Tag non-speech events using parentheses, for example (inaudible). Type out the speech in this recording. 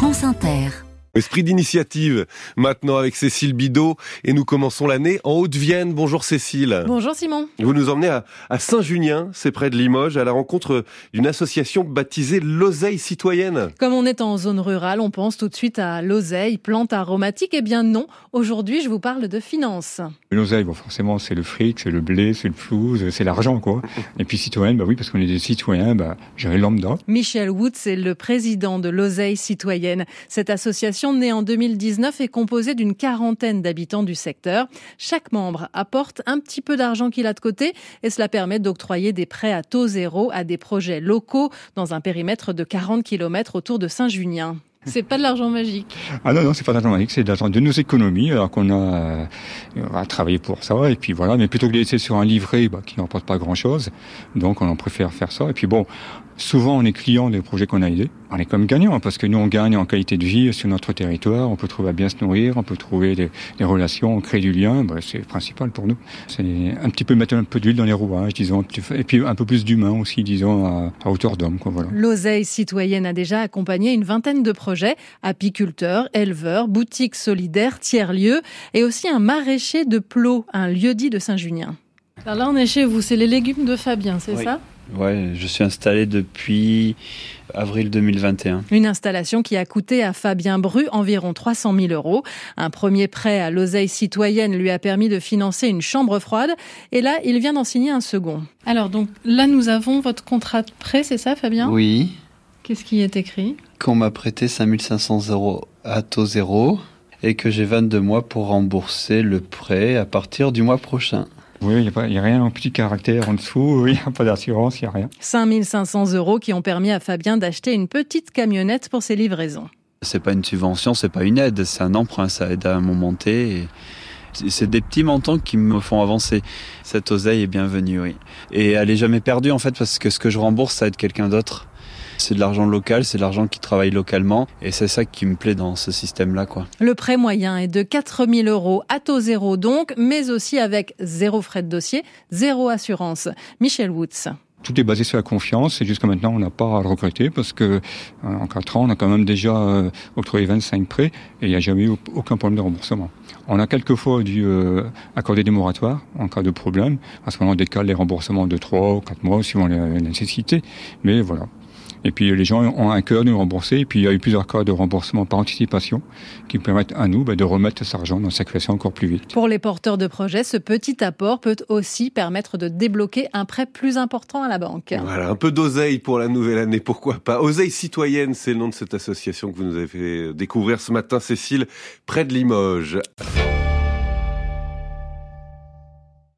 France Inter. Esprit d'initiative, maintenant avec Cécile Bidot, et nous commençons l'année en Haute-Vienne. Bonjour Cécile. Bonjour Simon. Vous nous emmenez à, Saint-Junien, c'est près de Limoges, à la rencontre d'une association baptisée L'Oseille Citoyenne. Comme on est en zone rurale, on pense tout de suite à l'oseille, plante aromatique. Eh bien non, aujourd'hui je vous parle de finances. L'oseille, bon, forcément c'est le fric, c'est le blé, c'est le flou, c'est l'argent quoi. Et puis citoyenne, bah oui, parce qu'on est des citoyens, bah, j'ai lambda. Michel Woods est le président de l'Oseille Citoyenne. Cette association née en 2019 est composée d'une quarantaine d'habitants du secteur. Chaque membre apporte un petit peu d'argent qu'il a de côté et cela permet d'octroyer des prêts à taux zéro à des projets locaux dans un périmètre de 40 km autour de Saint-Junien. C'est pas de l'argent magique. Ah non, non, c'est pas de l'argent magique, c'est de l'argent de nos économies, alors qu'on a, euh, travaillé pour ça, et puis voilà, mais plutôt que de laisser sur un livret bah, qui n'emporte pas grand chose, donc on en préfère faire ça. Et puis bon, souvent on est client des projets qu'on a aidés, on est comme gagnant, parce que nous on gagne en qualité de vie sur notre territoire, on peut trouver à bien se nourrir, on peut trouver des, relations, on crée du lien, bah, c'est principal pour nous. C'est un petit peu mettre un peu d'huile dans les rouages, disons, et puis un peu plus d'humain aussi, disons, à, à hauteur d'homme. Voilà. L'oseille citoyenne a déjà accompagné une vingtaine de projets apiculteurs, éleveurs, boutiques solidaires, tiers-lieux et aussi un maraîcher de Plot, un lieu-dit de Saint-Junien. Alors là, on est chez vous, c'est les légumes de Fabien, c'est ça? Ouais, je suis installé depuis avril 2021. Une installation qui a coûté à Fabien Bru environ 300 000 euros. Un premier prêt à l'oseille citoyenne lui a permis de financer une chambre froide. Et là, il vient d'en signer un second. Alors donc là, nous avons votre contrat de prêt, c'est ça, Fabien? Oui. Qu'est-ce qui est écrit? Qu'on m'a prêté 5500 euros à taux zéro et que j'ai 22 mois pour rembourser le prêt à partir du mois prochain. Oui, il n'y a, rien en petit caractère en dessous, (laughs) il n'y a pas d'assurance, il n'y a rien. 5500 euros qui ont permis à Fabien d'acheter une petite camionnette pour ses livraisons. C'est pas une subvention, c'est pas une aide, c'est un emprunt, ça aide à mon montée. C'est des petits montants qui me font avancer. Cette oseille est bienvenue, oui. Et elle est jamais perdue en fait parce que ce que je rembourse, ça aide quelqu'un d'autre. C'est de l'argent local, c'est de l'argent qui travaille localement. Et c'est ça qui me plaît dans ce système-là. quoi. Le prêt moyen est de 4000 euros à taux zéro donc, mais aussi avec zéro frais de dossier, zéro assurance. Michel Woods. Tout est basé sur la confiance et jusqu'à maintenant, on n'a pas à le regretter parce que euh, en 4 ans, on a quand même déjà euh, octroyé 25 prêts et il n'y a jamais eu aucun problème de remboursement. On a quelquefois dû euh, accorder des moratoires en cas de problème. À ce moment, on décale les remboursements de 3 ou 4 mois suivant les nécessités. Mais voilà, et puis les gens ont un cœur de nous rembourser. Et puis il y a eu plusieurs cas de remboursement par anticipation qui permettent à nous bah, de remettre cet argent dans la circulation encore plus vite. Pour les porteurs de projets, ce petit apport peut aussi permettre de débloquer un prêt plus important à la banque. Voilà, un peu d'oseille pour la nouvelle année, pourquoi pas. Oseille citoyenne, c'est le nom de cette association que vous nous avez fait découvrir ce matin, Cécile, près de Limoges.